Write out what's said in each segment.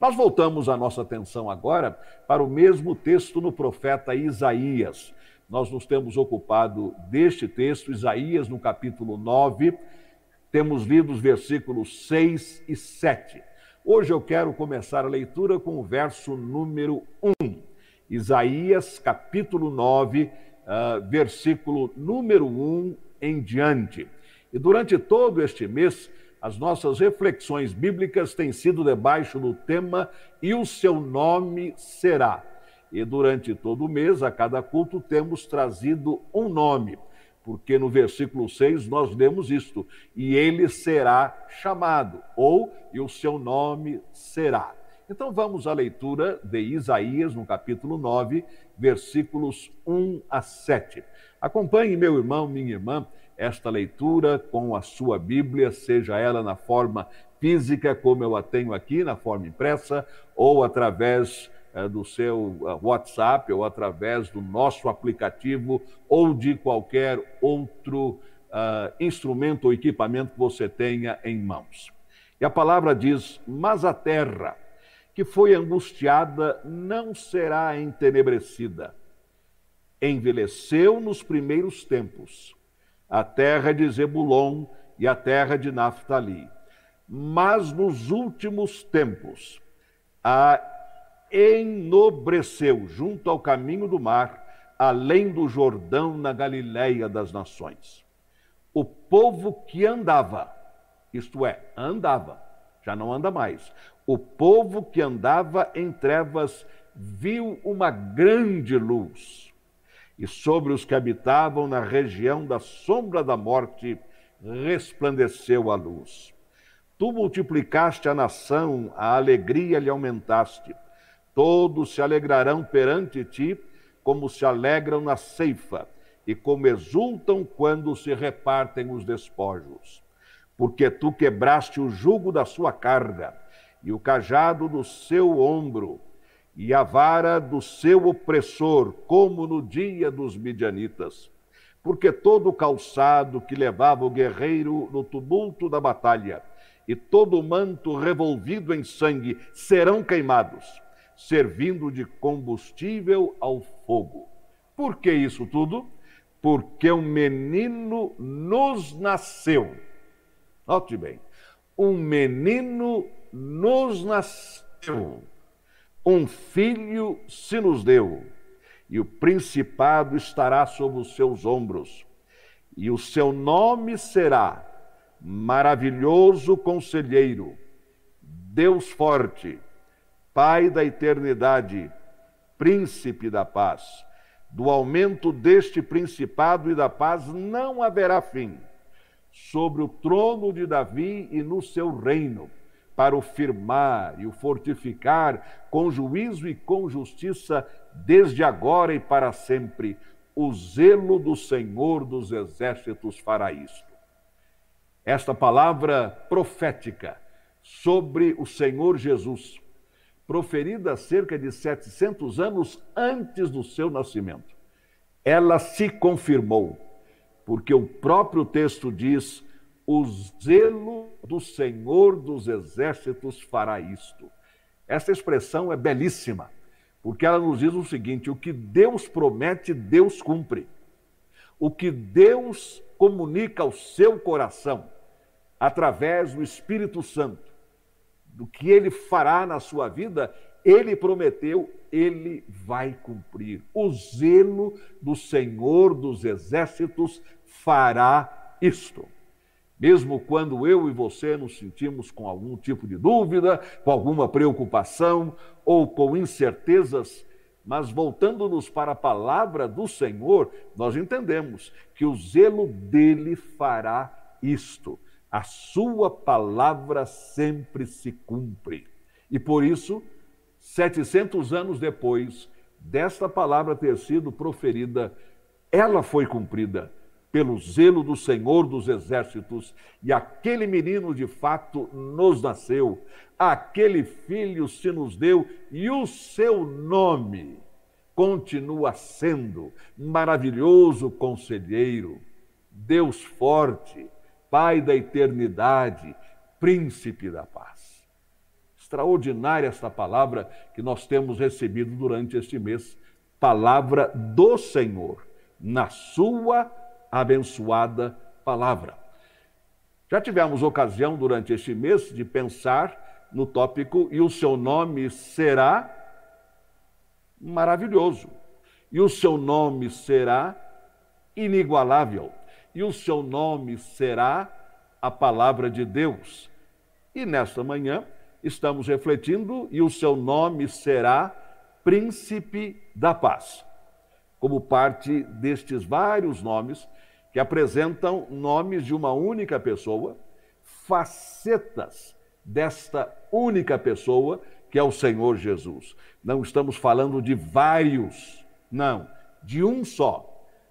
Nós voltamos a nossa atenção agora para o mesmo texto no profeta Isaías. Nós nos temos ocupado deste texto, Isaías, no capítulo 9, temos lido os versículos 6 e 7. Hoje eu quero começar a leitura com o verso número 1. Isaías, capítulo 9, uh, versículo número 1 em diante. E durante todo este mês, as nossas reflexões bíblicas têm sido debaixo do tema E o seu nome será. E durante todo o mês, a cada culto, temos trazido um nome, porque no versículo 6 nós lemos isto: E ele será chamado, ou e o seu nome será. Então vamos à leitura de Isaías, no capítulo 9, versículos 1 a 7. Acompanhe, meu irmão, minha irmã, esta leitura com a sua Bíblia, seja ela na forma física, como eu a tenho aqui, na forma impressa, ou através eh, do seu eh, WhatsApp, ou através do nosso aplicativo, ou de qualquer outro uh, instrumento ou equipamento que você tenha em mãos. E a palavra diz: Mas a terra que foi angustiada não será entenebrecida. Envelheceu nos primeiros tempos a terra de Zebulon e a terra de Naphtali. Mas nos últimos tempos a enobreceu junto ao caminho do mar, além do Jordão, na Galiléia das nações. O povo que andava, isto é, andava, já não anda mais. O povo que andava em trevas viu uma grande luz e sobre os que habitavam na região da sombra da morte resplandeceu a luz. Tu multiplicaste a nação, a alegria lhe aumentaste. Todos se alegrarão perante ti, como se alegram na ceifa, e como exultam quando se repartem os despojos. Porque tu quebraste o jugo da sua carga e o cajado do seu ombro e a vara do seu opressor, como no dia dos midianitas. Porque todo o calçado que levava o guerreiro no tumulto da batalha e todo o manto revolvido em sangue serão queimados, servindo de combustível ao fogo. Por que isso tudo? Porque um menino nos nasceu. Note bem, um menino nos nasceu um filho se nos deu, e o principado estará sobre os seus ombros, e o seu nome será Maravilhoso Conselheiro, Deus Forte, Pai da Eternidade, Príncipe da Paz. Do aumento deste principado e da paz não haverá fim, sobre o trono de Davi e no seu reino para o firmar e o fortificar com juízo e com justiça, desde agora e para sempre. O zelo do Senhor dos exércitos fará isto. Esta palavra profética sobre o Senhor Jesus, proferida cerca de 700 anos antes do seu nascimento, ela se confirmou, porque o próprio texto diz o zelo do Senhor dos exércitos fará isto. Essa expressão é belíssima, porque ela nos diz o seguinte: o que Deus promete, Deus cumpre. O que Deus comunica ao seu coração, através do Espírito Santo, do que ele fará na sua vida, ele prometeu, ele vai cumprir. O zelo do Senhor dos exércitos fará isto. Mesmo quando eu e você nos sentimos com algum tipo de dúvida, com alguma preocupação ou com incertezas, mas voltando-nos para a palavra do Senhor, nós entendemos que o zelo dele fará isto. A sua palavra sempre se cumpre. E por isso, 700 anos depois desta palavra ter sido proferida, ela foi cumprida pelo zelo do Senhor dos Exércitos, e aquele menino de fato nos nasceu, aquele filho se nos deu, e o seu nome continua sendo maravilhoso conselheiro, Deus forte, Pai da eternidade, príncipe da paz. Extraordinária esta palavra que nós temos recebido durante este mês. Palavra do Senhor, na Sua abençoada palavra. Já tivemos ocasião durante este mês de pensar no tópico e o seu nome será maravilhoso, e o seu nome será inigualável, e o seu nome será a palavra de Deus. E nesta manhã estamos refletindo, e o seu nome será Príncipe da Paz, como parte destes vários nomes que apresentam nomes de uma única pessoa, facetas desta única pessoa, que é o Senhor Jesus. Não estamos falando de vários, não, de um só,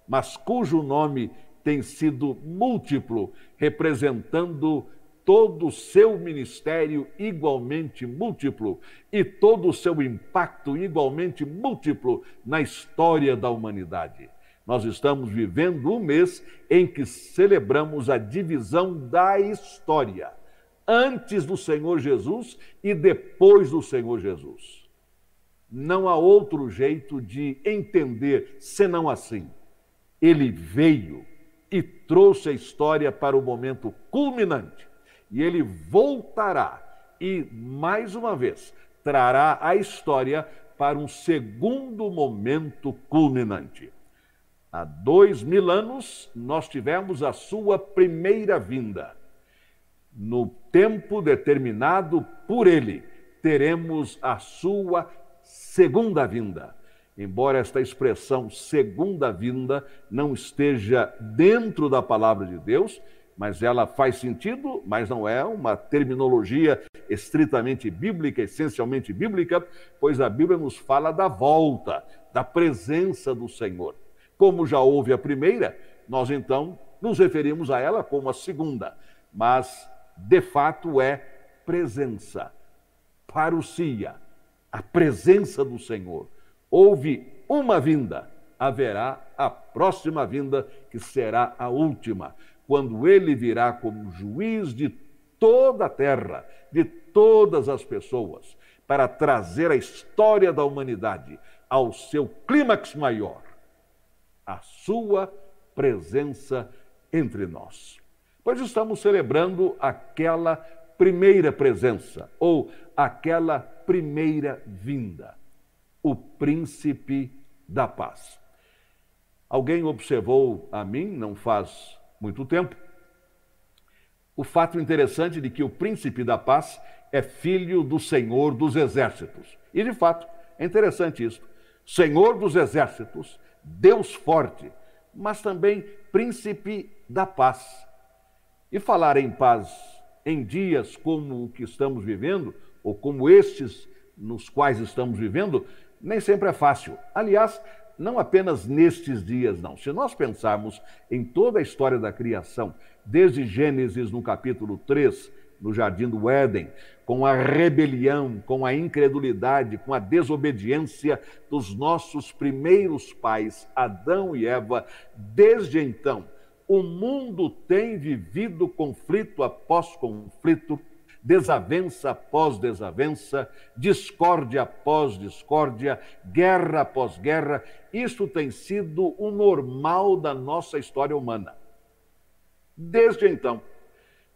mas cujo nome tem sido múltiplo, representando todo o seu ministério igualmente múltiplo e todo o seu impacto igualmente múltiplo na história da humanidade. Nós estamos vivendo um mês em que celebramos a divisão da história, antes do Senhor Jesus e depois do Senhor Jesus. Não há outro jeito de entender senão assim. Ele veio e trouxe a história para o momento culminante, e ele voltará e, mais uma vez, trará a história para um segundo momento culminante. Há dois mil anos, nós tivemos a sua primeira vinda. No tempo determinado por ele, teremos a sua segunda vinda. Embora esta expressão segunda vinda não esteja dentro da palavra de Deus, mas ela faz sentido, mas não é uma terminologia estritamente bíblica, essencialmente bíblica, pois a Bíblia nos fala da volta, da presença do Senhor. Como já houve a primeira, nós então nos referimos a ela como a segunda, mas de fato é presença, parousia, a presença do Senhor. Houve uma vinda, haverá a próxima vinda, que será a última, quando ele virá como juiz de toda a terra, de todas as pessoas, para trazer a história da humanidade ao seu clímax maior a sua presença entre nós. Pois estamos celebrando aquela primeira presença, ou aquela primeira vinda, o príncipe da paz. Alguém observou a mim, não faz muito tempo, o fato interessante de que o príncipe da paz é filho do Senhor dos exércitos. E de fato, é interessante isso. Senhor dos exércitos Deus forte, mas também príncipe da paz. E falar em paz em dias como o que estamos vivendo, ou como estes nos quais estamos vivendo, nem sempre é fácil. Aliás, não apenas nestes dias, não. Se nós pensarmos em toda a história da criação, desde Gênesis no capítulo 3, no jardim do Éden, com a rebelião, com a incredulidade, com a desobediência dos nossos primeiros pais, Adão e Eva, desde então, o mundo tem vivido conflito após conflito, desavença após desavença, discórdia após discórdia, guerra após guerra. Isso tem sido o normal da nossa história humana. Desde então.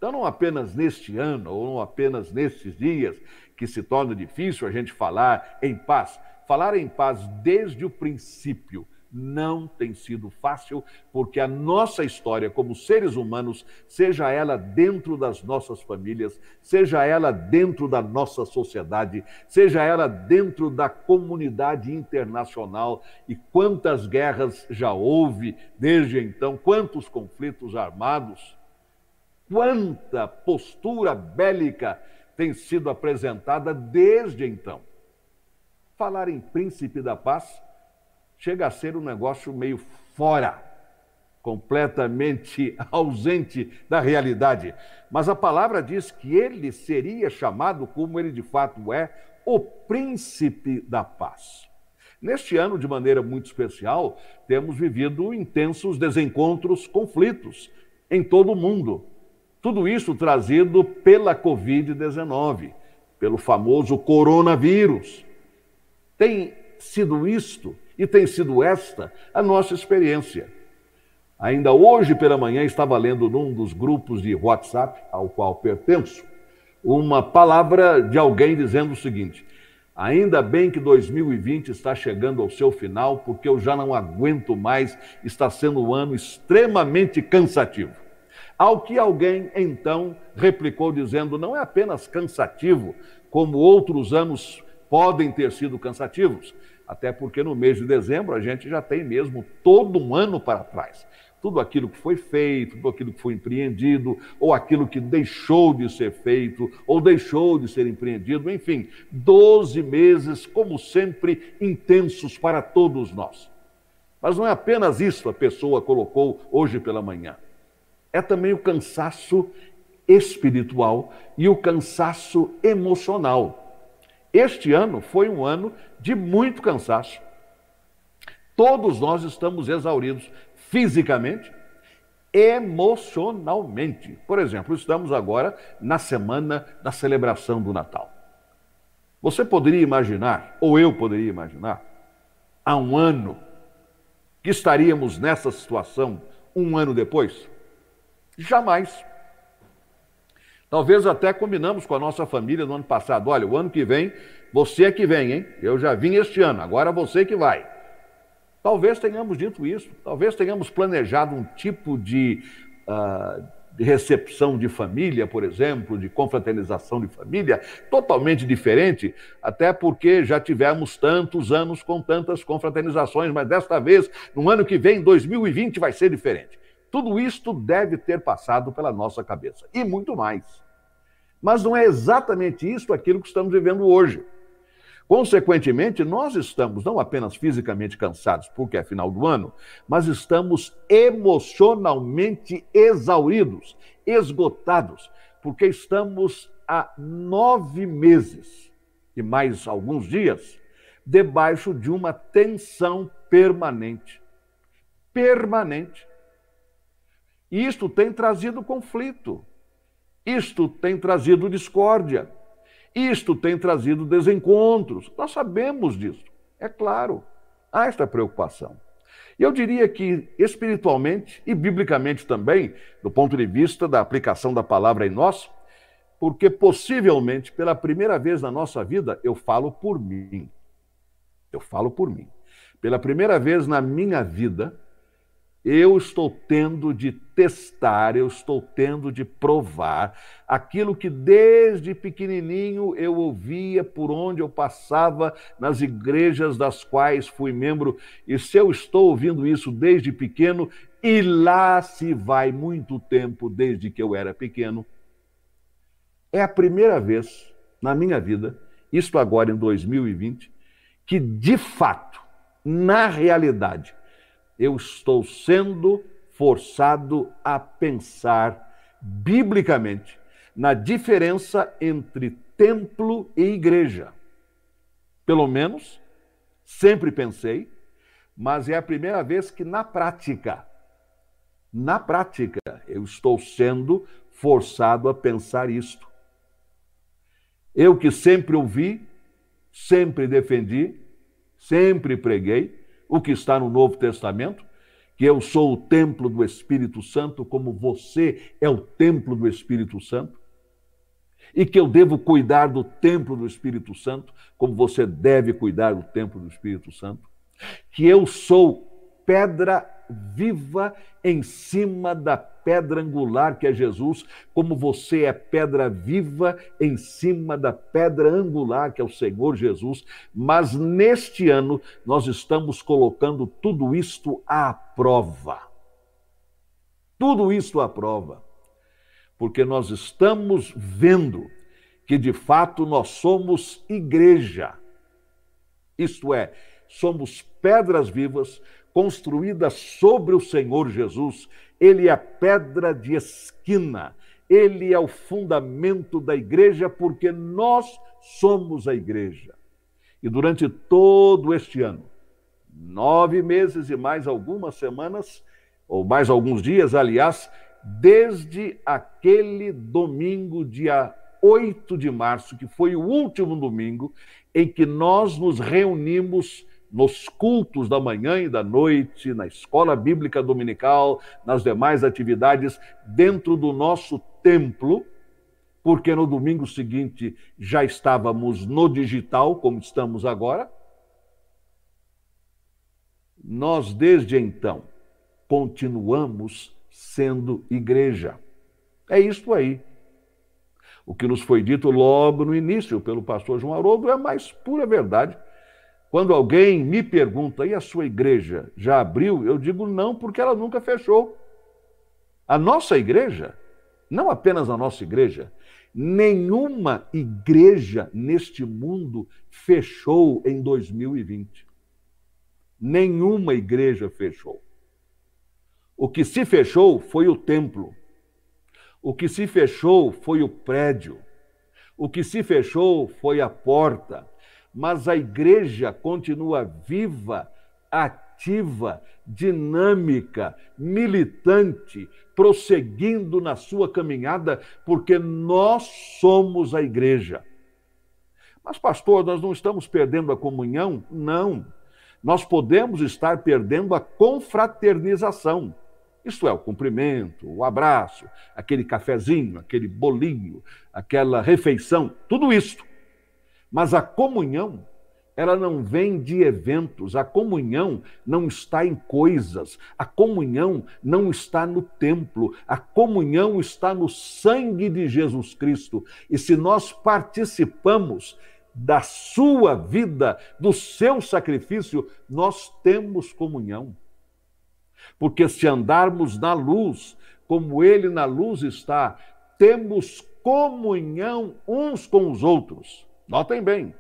Então, não apenas neste ano, ou não apenas nestes dias, que se torna difícil a gente falar em paz. Falar em paz desde o princípio não tem sido fácil, porque a nossa história como seres humanos, seja ela dentro das nossas famílias, seja ela dentro da nossa sociedade, seja ela dentro da comunidade internacional, e quantas guerras já houve desde então, quantos conflitos armados quanta postura bélica tem sido apresentada desde então. Falar em príncipe da paz chega a ser um negócio meio fora, completamente ausente da realidade. Mas a palavra diz que ele seria chamado, como ele de fato é, o príncipe da paz. Neste ano, de maneira muito especial, temos vivido intensos desencontros, conflitos em todo o mundo. Tudo isso trazido pela Covid-19, pelo famoso coronavírus. Tem sido isto e tem sido esta a nossa experiência. Ainda hoje pela manhã estava lendo num dos grupos de WhatsApp ao qual pertenço uma palavra de alguém dizendo o seguinte: Ainda bem que 2020 está chegando ao seu final, porque eu já não aguento mais, está sendo um ano extremamente cansativo. Ao que alguém então replicou dizendo: não é apenas cansativo, como outros anos podem ter sido cansativos, até porque no mês de dezembro a gente já tem mesmo todo um ano para trás tudo aquilo que foi feito, tudo aquilo que foi empreendido, ou aquilo que deixou de ser feito, ou deixou de ser empreendido, enfim, 12 meses, como sempre, intensos para todos nós. Mas não é apenas isso a pessoa colocou hoje pela manhã. É também o cansaço espiritual e o cansaço emocional. Este ano foi um ano de muito cansaço. Todos nós estamos exauridos fisicamente, emocionalmente. Por exemplo, estamos agora na semana da celebração do Natal. Você poderia imaginar, ou eu poderia imaginar, há um ano, que estaríamos nessa situação um ano depois? Jamais. Talvez até combinamos com a nossa família no ano passado: olha, o ano que vem, você é que vem, hein? Eu já vim este ano, agora você que vai. Talvez tenhamos dito isso, talvez tenhamos planejado um tipo de, uh, de recepção de família, por exemplo, de confraternização de família, totalmente diferente, até porque já tivemos tantos anos com tantas confraternizações, mas desta vez, no ano que vem, 2020, vai ser diferente. Tudo isto deve ter passado pela nossa cabeça, e muito mais. Mas não é exatamente isso aquilo que estamos vivendo hoje. Consequentemente, nós estamos não apenas fisicamente cansados, porque é final do ano, mas estamos emocionalmente exauridos, esgotados, porque estamos há nove meses e mais alguns dias debaixo de uma tensão permanente. Permanente. Isto tem trazido conflito, isto tem trazido discórdia isto tem trazido desencontros. Nós sabemos disso. É claro, há esta preocupação. E eu diria que espiritualmente e biblicamente também, do ponto de vista da aplicação da palavra em nós, porque possivelmente pela primeira vez na nossa vida eu falo por mim. Eu falo por mim. Pela primeira vez na minha vida, eu estou tendo de testar, eu estou tendo de provar aquilo que desde pequenininho eu ouvia por onde eu passava nas igrejas das quais fui membro. E se eu estou ouvindo isso desde pequeno, e lá se vai muito tempo desde que eu era pequeno, é a primeira vez na minha vida, isto agora em 2020, que de fato, na realidade, eu estou sendo forçado a pensar biblicamente na diferença entre templo e igreja. Pelo menos, sempre pensei, mas é a primeira vez que na prática, na prática, eu estou sendo forçado a pensar isto. Eu que sempre ouvi, sempre defendi, sempre preguei, o que está no Novo Testamento, que eu sou o templo do Espírito Santo, como você é o templo do Espírito Santo, e que eu devo cuidar do templo do Espírito Santo, como você deve cuidar do templo do Espírito Santo, que eu sou pedra viva em cima da pedra angular que é Jesus, como você é pedra viva em cima da pedra angular que é o Senhor Jesus. Mas neste ano nós estamos colocando tudo isto à prova. Tudo isto à prova. Porque nós estamos vendo que de fato nós somos igreja. Isto é, somos pedras vivas construída sobre o Senhor Jesus. Ele é a pedra de esquina, ele é o fundamento da igreja, porque nós somos a igreja. E durante todo este ano, nove meses e mais algumas semanas, ou mais alguns dias, aliás, desde aquele domingo, dia 8 de março, que foi o último domingo em que nós nos reunimos nos cultos da manhã e da noite, na escola bíblica dominical, nas demais atividades dentro do nosso templo, porque no domingo seguinte já estávamos no digital, como estamos agora. Nós, desde então, continuamos sendo igreja. É isto aí. O que nos foi dito logo no início pelo pastor João Haroldo é mais pura verdade. Quando alguém me pergunta, e a sua igreja já abriu? Eu digo não, porque ela nunca fechou. A nossa igreja, não apenas a nossa igreja, nenhuma igreja neste mundo fechou em 2020. Nenhuma igreja fechou. O que se fechou foi o templo. O que se fechou foi o prédio. O que se fechou foi a porta mas a igreja continua viva, ativa, dinâmica, militante, prosseguindo na sua caminhada, porque nós somos a igreja. Mas, pastor, nós não estamos perdendo a comunhão? Não. Nós podemos estar perdendo a confraternização. Isto é, o cumprimento, o abraço, aquele cafezinho, aquele bolinho, aquela refeição, tudo isso mas a comunhão, ela não vem de eventos, a comunhão não está em coisas, a comunhão não está no templo, a comunhão está no sangue de Jesus Cristo. E se nós participamos da sua vida, do seu sacrifício, nós temos comunhão. Porque se andarmos na luz, como ele na luz está, temos comunhão uns com os outros. Notem bem,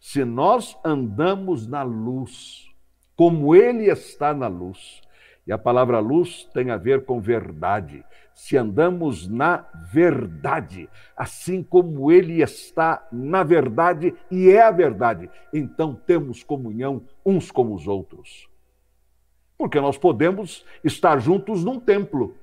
se nós andamos na luz, como Ele está na luz, e a palavra luz tem a ver com verdade. Se andamos na verdade, assim como Ele está na verdade e é a verdade, então temos comunhão uns com os outros. Porque nós podemos estar juntos num templo,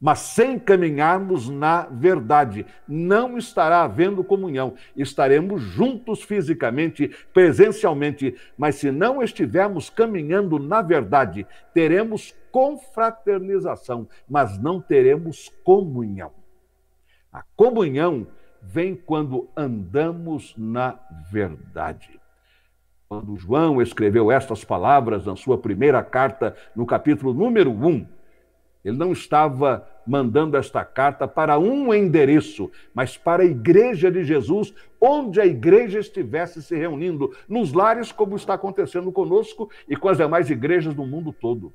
mas sem caminharmos na verdade, não estará havendo comunhão. Estaremos juntos fisicamente, presencialmente, mas se não estivermos caminhando na verdade, teremos confraternização, mas não teremos comunhão. A comunhão vem quando andamos na verdade. Quando João escreveu estas palavras na sua primeira carta, no capítulo número 1, ele não estava mandando esta carta para um endereço, mas para a igreja de Jesus, onde a igreja estivesse se reunindo, nos lares, como está acontecendo conosco e com as demais igrejas do mundo todo.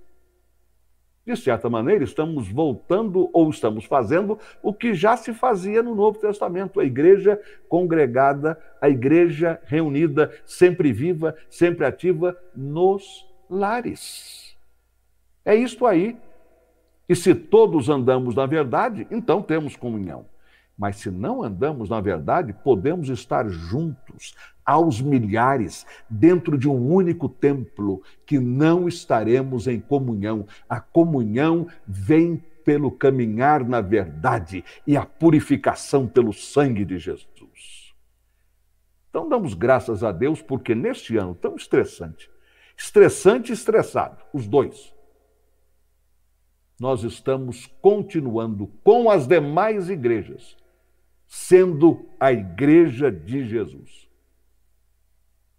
De certa maneira, estamos voltando ou estamos fazendo o que já se fazia no Novo Testamento: a igreja congregada, a igreja reunida, sempre viva, sempre ativa, nos lares. É isto aí e se todos andamos na verdade, então temos comunhão. Mas se não andamos na verdade, podemos estar juntos, aos milhares, dentro de um único templo, que não estaremos em comunhão. A comunhão vem pelo caminhar na verdade e a purificação pelo sangue de Jesus. Então damos graças a Deus porque neste ano tão estressante, estressante e estressado, os dois, nós estamos continuando com as demais igrejas, sendo a igreja de Jesus.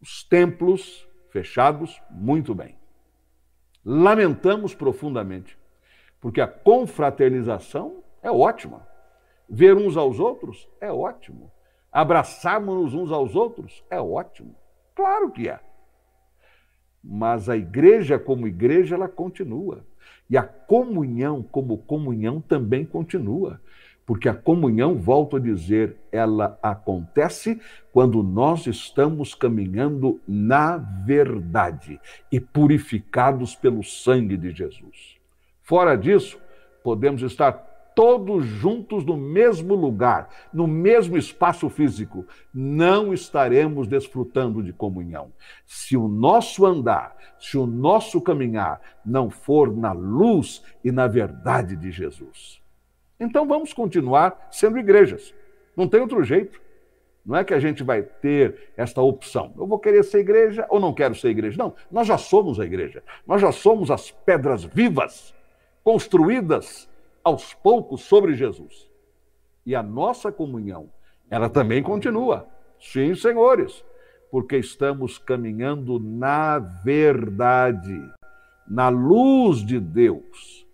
Os templos fechados, muito bem. Lamentamos profundamente, porque a confraternização é ótima. Ver uns aos outros é ótimo. Abraçarmos uns aos outros é ótimo. Claro que é. Mas a igreja, como igreja, ela continua. E a comunhão, como comunhão, também continua. Porque a comunhão, volto a dizer, ela acontece quando nós estamos caminhando na verdade e purificados pelo sangue de Jesus. Fora disso, podemos estar todos juntos no mesmo lugar, no mesmo espaço físico, não estaremos desfrutando de comunhão. Se o nosso andar, se o nosso caminhar não for na luz e na verdade de Jesus. Então vamos continuar sendo igrejas. Não tem outro jeito. Não é que a gente vai ter esta opção. Eu vou querer ser igreja ou não quero ser igreja. Não, nós já somos a igreja. Nós já somos as pedras vivas, construídas aos poucos sobre Jesus. E a nossa comunhão, ela também continua. Sim, senhores, porque estamos caminhando na verdade, na luz de Deus,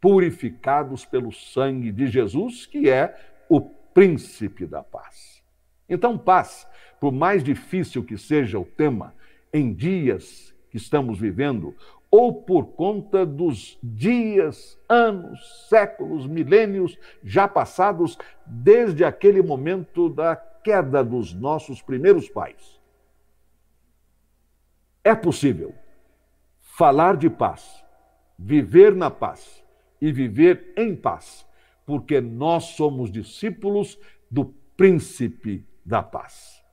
purificados pelo sangue de Jesus, que é o príncipe da paz. Então, paz, por mais difícil que seja o tema, em dias que estamos vivendo, ou por conta dos dias, anos, séculos, milênios já passados desde aquele momento da queda dos nossos primeiros pais. É possível falar de paz, viver na paz e viver em paz, porque nós somos discípulos do príncipe da paz.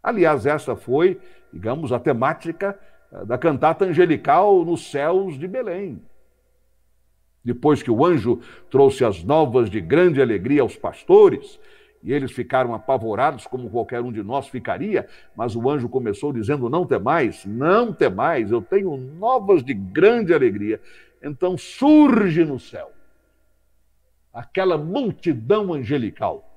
Aliás, essa foi, digamos, a temática da cantata angelical nos céus de Belém. Depois que o anjo trouxe as novas de grande alegria aos pastores, e eles ficaram apavorados, como qualquer um de nós ficaria, mas o anjo começou dizendo: Não temais, não temais, eu tenho novas de grande alegria. Então surge no céu aquela multidão angelical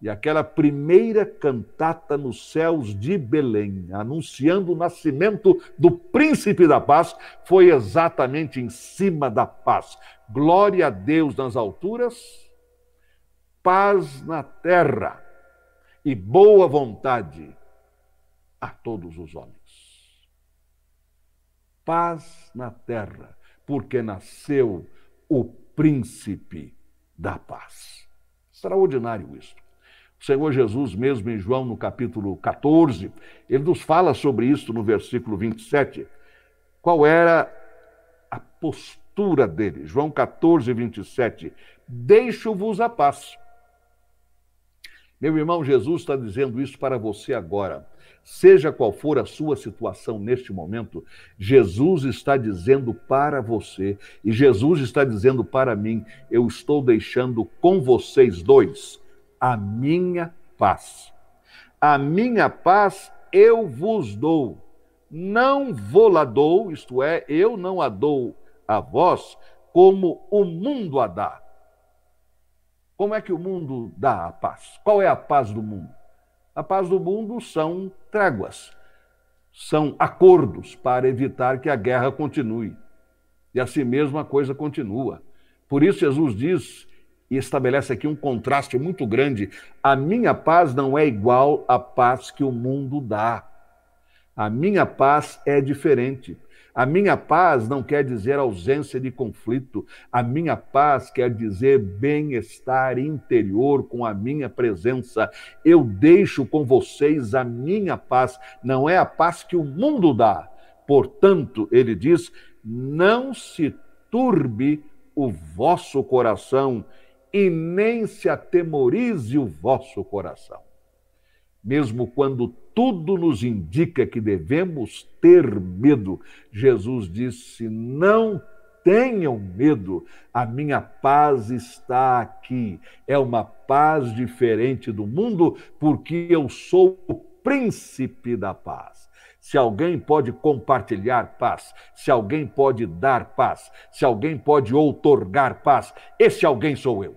e aquela primeira cantata nos céus de Belém, anunciando o nascimento do príncipe da paz, foi exatamente em cima da paz. Glória a Deus nas alturas, paz na terra e boa vontade a todos os homens. Paz na terra, porque nasceu o príncipe da paz. Extraordinário isso. O Senhor Jesus, mesmo em João, no capítulo 14, ele nos fala sobre isso no versículo 27. Qual era a postura dele? João 14, 27. Deixo-vos a paz. Meu irmão, Jesus está dizendo isso para você agora. Seja qual for a sua situação neste momento, Jesus está dizendo para você e Jesus está dizendo para mim: eu estou deixando com vocês dois a minha paz. A minha paz eu vos dou, não vou lá dou, isto é, eu não a dou a vós como o mundo a dá. Como é que o mundo dá a paz? Qual é a paz do mundo? A paz do mundo são tréguas, são acordos para evitar que a guerra continue. E assim mesmo a coisa continua. Por isso Jesus diz e estabelece aqui um contraste muito grande. A minha paz não é igual à paz que o mundo dá. A minha paz é diferente. A minha paz não quer dizer ausência de conflito. A minha paz quer dizer bem-estar interior com a minha presença. Eu deixo com vocês a minha paz, não é a paz que o mundo dá. Portanto, ele diz: não se turbe o vosso coração e nem se atemorize o vosso coração. Mesmo quando tudo nos indica que devemos ter medo, Jesus disse: Não tenham medo, a minha paz está aqui. É uma paz diferente do mundo, porque eu sou o príncipe da paz. Se alguém pode compartilhar paz, se alguém pode dar paz, se alguém pode outorgar paz, esse alguém sou eu.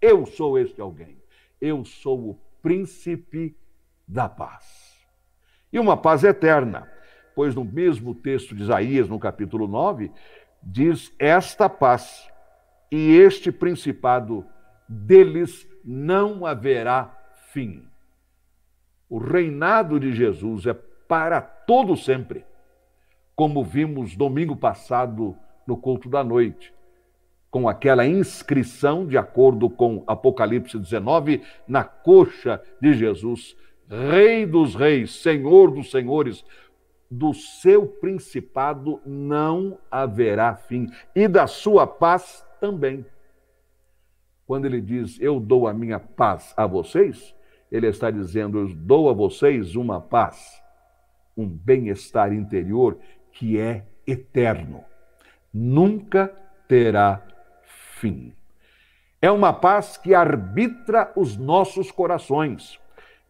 Eu sou este alguém. Eu sou o príncipe da paz. E uma paz eterna, pois no mesmo texto de Isaías, no capítulo 9, diz: Esta paz e este principado deles não haverá fim. O reinado de Jesus é para todo sempre, como vimos domingo passado no culto da noite com aquela inscrição, de acordo com Apocalipse 19, na coxa de Jesus: Rei dos Reis, Senhor dos Senhores, do seu principado não haverá fim, e da sua paz também. Quando ele diz, Eu dou a minha paz a vocês, ele está dizendo, Eu dou a vocês uma paz, um bem-estar interior que é eterno. Nunca terá fim. É uma paz que arbitra os nossos corações.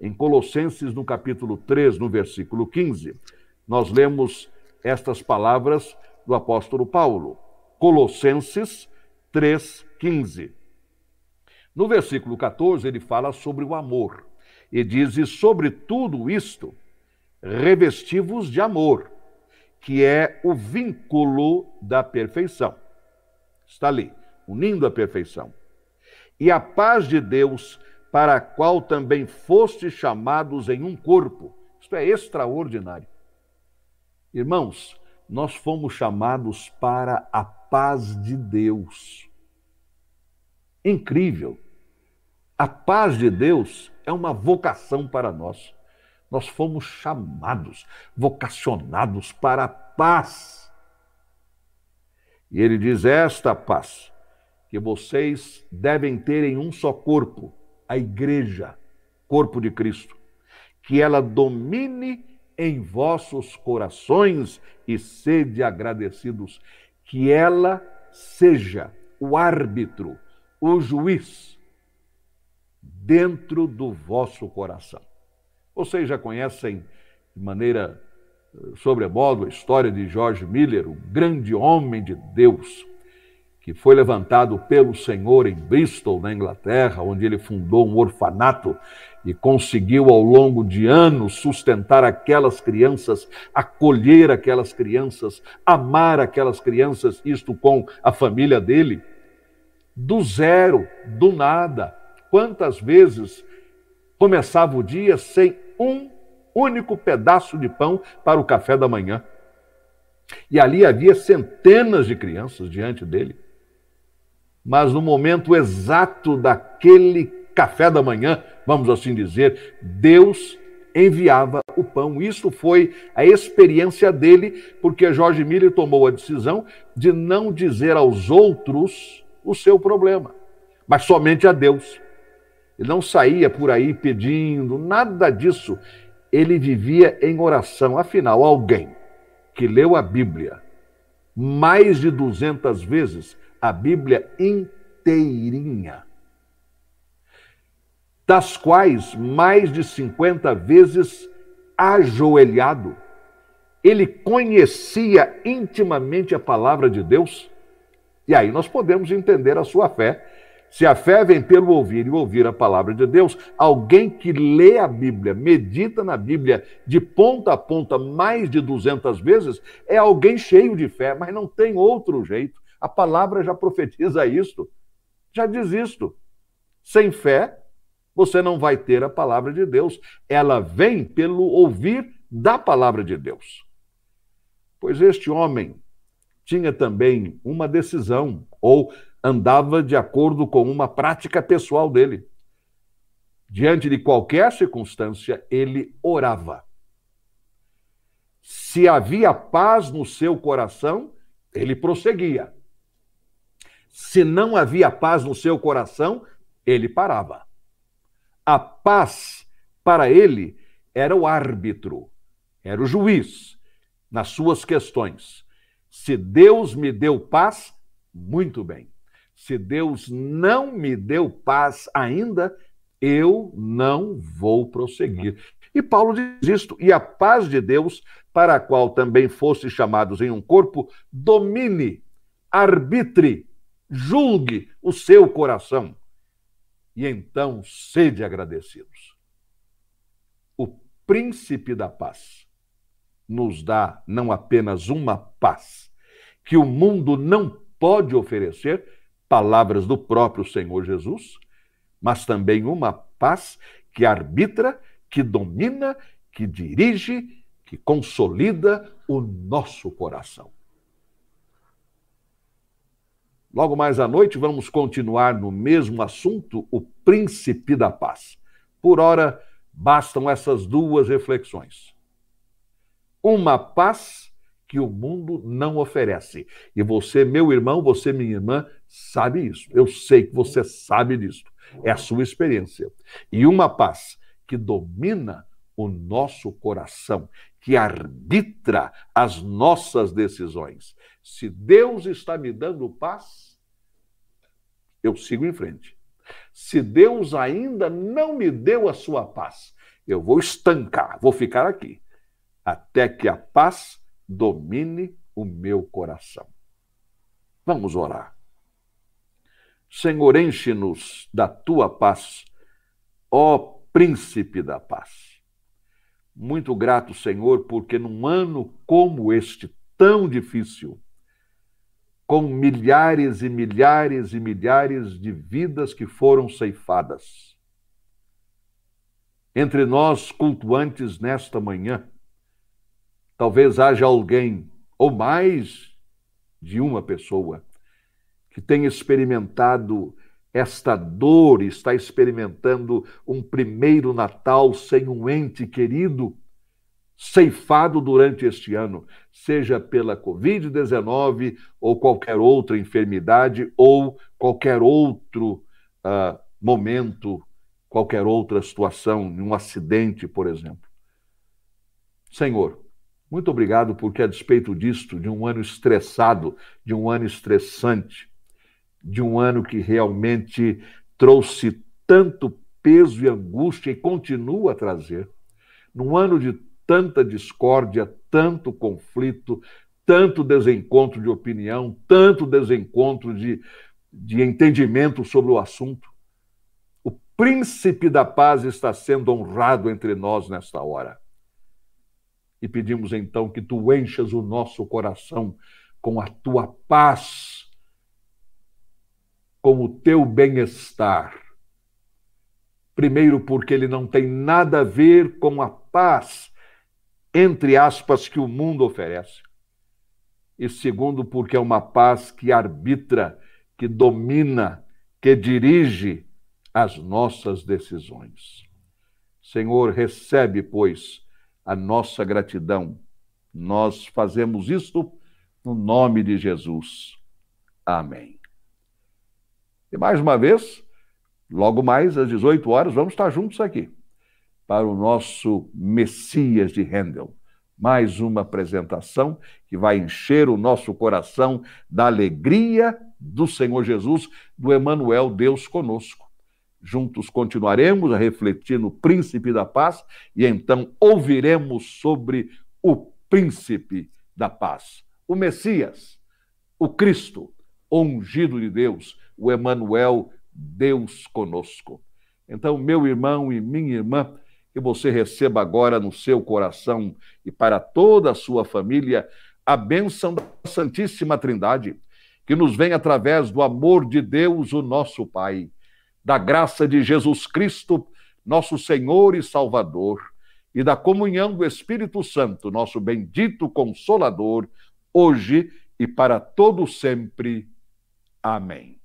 Em Colossenses, no capítulo 3, no versículo 15, nós lemos estas palavras do apóstolo Paulo. Colossenses 3,15. No versículo 14, ele fala sobre o amor e diz: E sobre tudo isto, revestivos de amor, que é o vínculo da perfeição. Está ali, unindo a perfeição. E a paz de Deus, para a qual também foste chamados em um corpo. Isto é extraordinário. Irmãos, nós fomos chamados para a paz de Deus. Incrível. A paz de Deus é uma vocação para nós. Nós fomos chamados, vocacionados para a paz. E ele diz: Esta paz que vocês devem ter em um só corpo, a igreja, corpo de Cristo, que ela domine em vossos corações e sede agradecidos, que ela seja o árbitro, o juiz dentro do vosso coração. Vocês já conhecem de maneira eh, sobremodo a história de George Miller, o grande homem de Deus, que foi levantado pelo Senhor em Bristol, na Inglaterra, onde ele fundou um orfanato e conseguiu ao longo de anos sustentar aquelas crianças, acolher aquelas crianças, amar aquelas crianças, isto com a família dele, do zero, do nada. Quantas vezes começava o dia sem um único pedaço de pão para o café da manhã? E ali havia centenas de crianças diante dele. Mas no momento exato daquele café da manhã, vamos assim dizer, Deus enviava o pão. Isso foi a experiência dele, porque Jorge Miller tomou a decisão de não dizer aos outros o seu problema, mas somente a Deus. Ele não saía por aí pedindo, nada disso. Ele vivia em oração. Afinal, alguém que leu a Bíblia mais de 200 vezes, a Bíblia inteirinha, das quais mais de 50 vezes ajoelhado, ele conhecia intimamente a palavra de Deus. E aí nós podemos entender a sua fé se a fé vem pelo ouvir e ouvir a palavra de Deus, alguém que lê a Bíblia, medita na Bíblia de ponta a ponta mais de 200 vezes, é alguém cheio de fé, mas não tem outro jeito. A palavra já profetiza isto, já diz isto. Sem fé, você não vai ter a palavra de Deus. Ela vem pelo ouvir da palavra de Deus. Pois este homem tinha também uma decisão, ou andava de acordo com uma prática pessoal dele. Diante de qualquer circunstância, ele orava. Se havia paz no seu coração, ele prosseguia. Se não havia paz no seu coração, ele parava. A paz, para ele, era o árbitro, era o juiz nas suas questões. Se Deus me deu paz, muito bem. Se Deus não me deu paz ainda, eu não vou prosseguir. E Paulo diz isto: e a paz de Deus, para a qual também foste chamados em um corpo, domine, arbitre, julgue o seu coração. E então sede agradecidos. O príncipe da paz nos dá não apenas uma paz que o mundo não pode oferecer, palavras do próprio Senhor Jesus, mas também uma paz que arbitra, que domina, que dirige, que consolida o nosso coração. Logo mais à noite, vamos continuar no mesmo assunto, o príncipe da paz. Por ora, bastam essas duas reflexões. Uma paz que o mundo não oferece. E você, meu irmão, você, minha irmã, sabe isso. Eu sei que você sabe disso. É a sua experiência. E uma paz que domina o nosso coração, que arbitra as nossas decisões. Se Deus está me dando paz, eu sigo em frente. Se Deus ainda não me deu a sua paz, eu vou estancar, vou ficar aqui, até que a paz domine o meu coração. Vamos orar. Senhor, enche-nos da tua paz, ó príncipe da paz. Muito grato, Senhor, porque num ano como este, tão difícil, com milhares e milhares e milhares de vidas que foram ceifadas. Entre nós, cultuantes, nesta manhã, talvez haja alguém, ou mais de uma pessoa, que tenha experimentado esta dor, está experimentando um primeiro Natal sem um ente querido ceifado durante este ano, seja pela Covid-19 ou qualquer outra enfermidade ou qualquer outro uh, momento, qualquer outra situação, um acidente, por exemplo. Senhor, muito obrigado porque, a despeito disto, de um ano estressado, de um ano estressante, de um ano que realmente trouxe tanto peso e angústia e continua a trazer, num ano de tanta discórdia, tanto conflito, tanto desencontro de opinião, tanto desencontro de, de entendimento sobre o assunto. O príncipe da paz está sendo honrado entre nós nesta hora. E pedimos então que tu enchas o nosso coração com a tua paz, com o teu bem-estar. Primeiro, porque ele não tem nada a ver com a paz entre aspas, que o mundo oferece. E segundo, porque é uma paz que arbitra, que domina, que dirige as nossas decisões. Senhor, recebe, pois, a nossa gratidão. Nós fazemos isto no nome de Jesus. Amém. E mais uma vez, logo mais às 18 horas, vamos estar juntos aqui para o nosso Messias de Handel. Mais uma apresentação que vai encher o nosso coração da alegria do Senhor Jesus, do Emanuel Deus conosco. Juntos continuaremos a refletir no príncipe da paz e então ouviremos sobre o príncipe da paz, o Messias, o Cristo, ungido de Deus, o Emanuel Deus conosco. Então, meu irmão e minha irmã, que você receba agora no seu coração e para toda a sua família a bênção da Santíssima Trindade, que nos vem através do amor de Deus, o nosso Pai, da graça de Jesus Cristo, nosso Senhor e Salvador, e da comunhão do Espírito Santo, nosso bendito Consolador, hoje e para todo sempre. Amém.